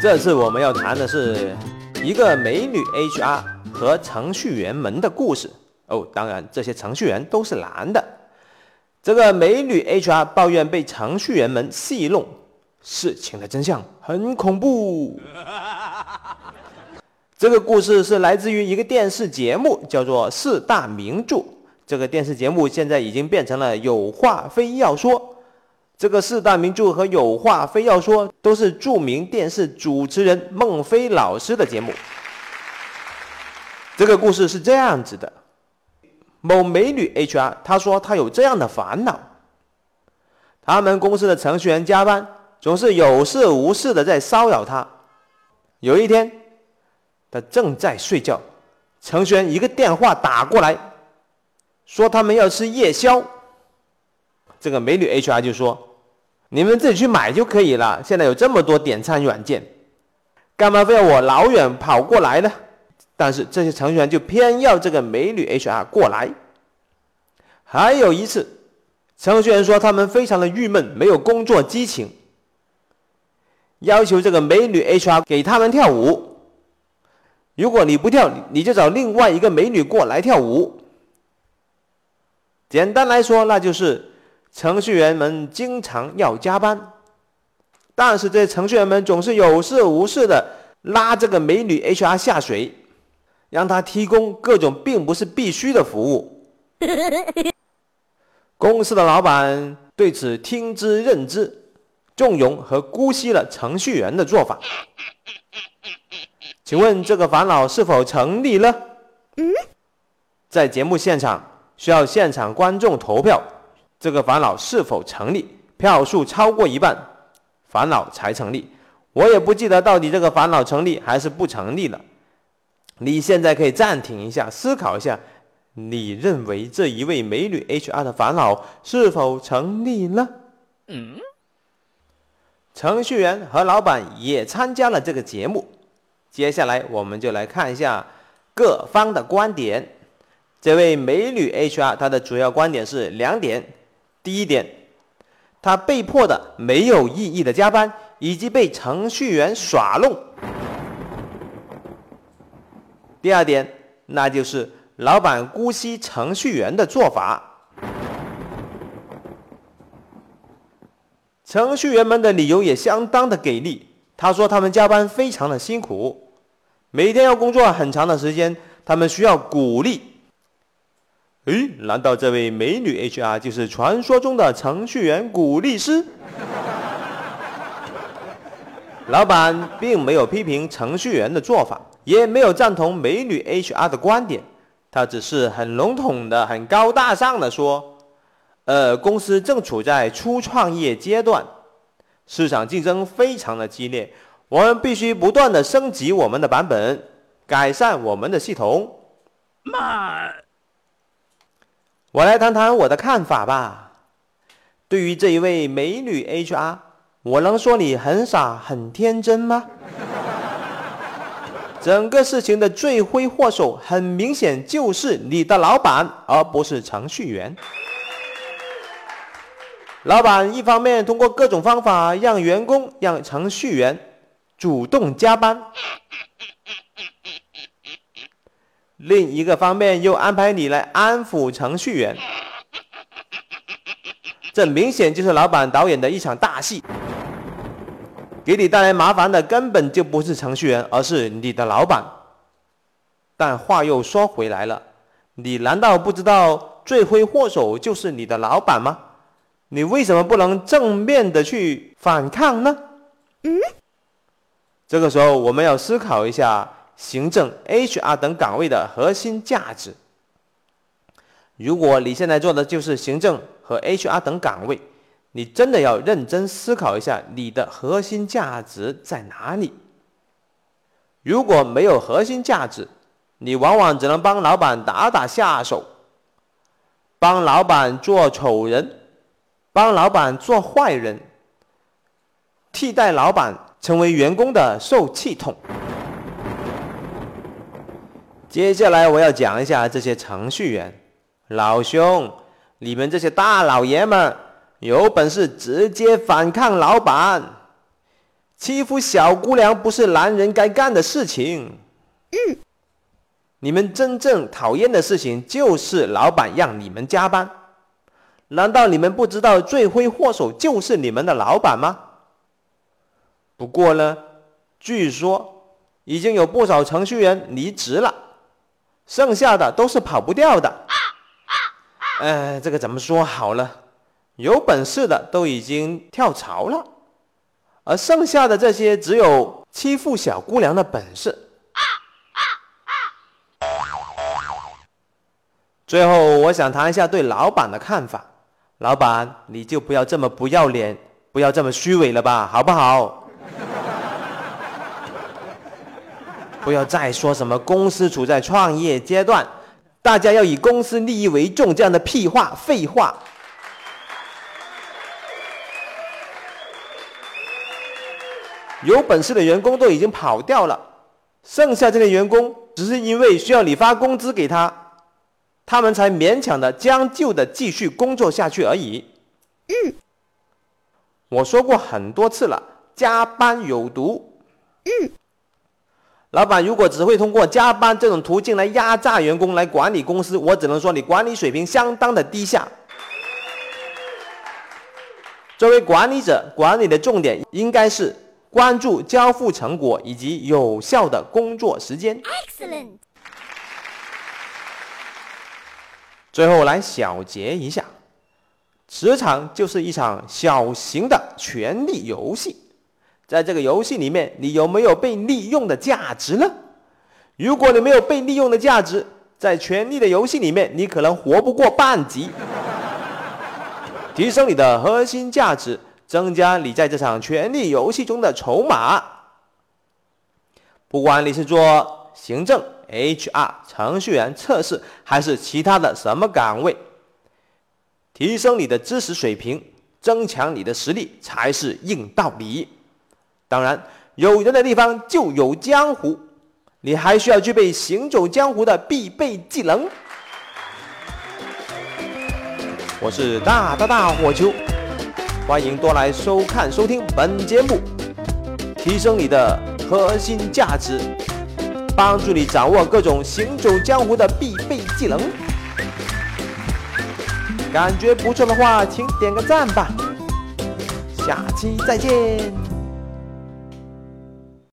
这次我们要谈的是一个美女 HR 和程序员们的故事哦。当然，这些程序员都是男的。这个美女 HR 抱怨被程序员们戏弄，事情的真相很恐怖。这个故事是来自于一个电视节目，叫做《四大名著》。这个电视节目现在已经变成了有话非要说。这个四大名著和有话非要说都是著名电视主持人孟非老师的节目。这个故事是这样子的：某美女 HR 她说她有这样的烦恼，他们公司的程序员加班总是有事无事的在骚扰她。有一天，她正在睡觉，程序员一个电话打过来，说他们要吃夜宵。这个美女 HR 就说。你们自己去买就可以了。现在有这么多点餐软件，干嘛非要我老远跑过来呢？但是这些程序员就偏要这个美女 HR 过来。还有一次，程序员说他们非常的郁闷，没有工作激情，要求这个美女 HR 给他们跳舞。如果你不跳，你就找另外一个美女过来跳舞。简单来说，那就是。程序员们经常要加班，但是这些程序员们总是有事无事的拉这个美女 HR 下水，让她提供各种并不是必须的服务。公司的老板对此听之任之，纵容和姑息了程序员的做法。请问这个烦恼是否成立呢？在节目现场需要现场观众投票。这个烦恼是否成立？票数超过一半，烦恼才成立。我也不记得到底这个烦恼成立还是不成立了。你现在可以暂停一下，思考一下，你认为这一位美女 HR 的烦恼是否成立呢？嗯。程序员和老板也参加了这个节目。接下来我们就来看一下各方的观点。这位美女 HR 她的主要观点是两点。第一点，他被迫的没有意义的加班，以及被程序员耍弄。第二点，那就是老板姑息程序员的做法。程序员们的理由也相当的给力。他说他们加班非常的辛苦，每天要工作很长的时间，他们需要鼓励。诶，难道这位美女 HR 就是传说中的程序员鼓励师？老板并没有批评程序员的做法，也没有赞同美女 HR 的观点，他只是很笼统的、很高大上的说：“呃，公司正处在初创业阶段，市场竞争非常的激烈，我们必须不断的升级我们的版本，改善我们的系统。”妈。我来谈谈我的看法吧。对于这一位美女 HR，我能说你很傻很天真吗？整个事情的罪魁祸首很明显就是你的老板，而不是程序员。老板一方面通过各种方法让员工、让程序员主动加班。另一个方面又安排你来安抚程序员，这明显就是老板导演的一场大戏。给你带来麻烦的根本就不是程序员，而是你的老板。但话又说回来了，你难道不知道罪魁祸首就是你的老板吗？你为什么不能正面的去反抗呢？嗯，这个时候我们要思考一下。行政、HR 等岗位的核心价值。如果你现在做的就是行政和 HR 等岗位，你真的要认真思考一下，你的核心价值在哪里？如果没有核心价值，你往往只能帮老板打打下手，帮老板做丑人，帮老板做坏人，替代老板成为员工的受气筒。接下来我要讲一下这些程序员，老兄，你们这些大老爷们有本事直接反抗老板，欺负小姑娘不是男人该干的事情。嗯，你们真正讨厌的事情就是老板让你们加班。难道你们不知道罪魁祸首就是你们的老板吗？不过呢，据说已经有不少程序员离职了，剩下的都是跑不掉的。呃，这个怎么说好了？有本事的都已经跳槽了。而剩下的这些，只有欺负小姑娘的本事。最后，我想谈一下对老板的看法。老板，你就不要这么不要脸，不要这么虚伪了吧，好不好？不要再说什么公司处在创业阶段，大家要以公司利益为重，这样的屁话、废话。有本事的员工都已经跑掉了，剩下这些员工只是因为需要你发工资给他，他们才勉强的将就的继续工作下去而已。嗯，我说过很多次了，加班有毒。嗯，老板如果只会通过加班这种途径来压榨员工来管理公司，我只能说你管理水平相当的低下。作为管理者，管理的重点应该是。关注交付成果以及有效的工作时间。Excellent。最后来小结一下，职场就是一场小型的权力游戏，在这个游戏里面，你有没有被利用的价值呢？如果你没有被利用的价值，在权力的游戏里面，你可能活不过半集。提升你的核心价值。增加你在这场权力游戏中的筹码。不管你是做行政、HR、程序员、测试，还是其他的什么岗位，提升你的知识水平，增强你的实力才是硬道理。当然，有人的地方就有江湖，你还需要具备行走江湖的必备技能。我是大大大火球。欢迎多来收看、收听本节目，提升你的核心价值，帮助你掌握各种行走江湖的必备技能。感觉不错的话，请点个赞吧。下期再见。